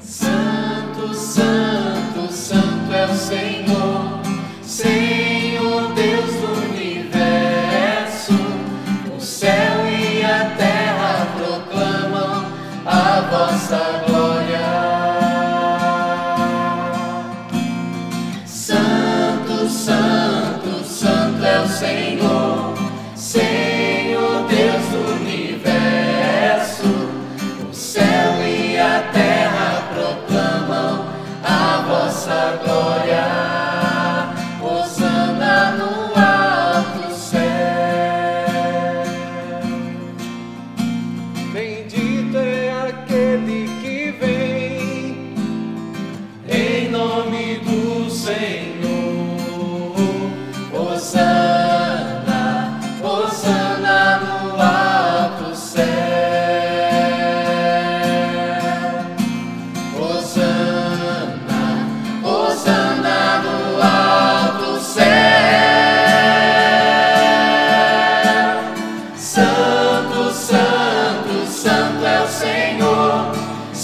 Santo, Santo, Santo é o Senhor, Senhor Deus do universo. O céu e a terra proclamam a vossa glória. Santo, Santo, é o Senhor, Senhor Deus do universo. O céu e a terra proclamam a vossa glória. Osana no alto céu. Bendito é aquele que vem em nome do Senhor.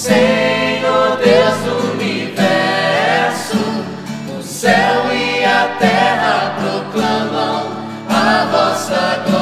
Senhor Deus do universo, o céu e a terra proclamam a vossa glória.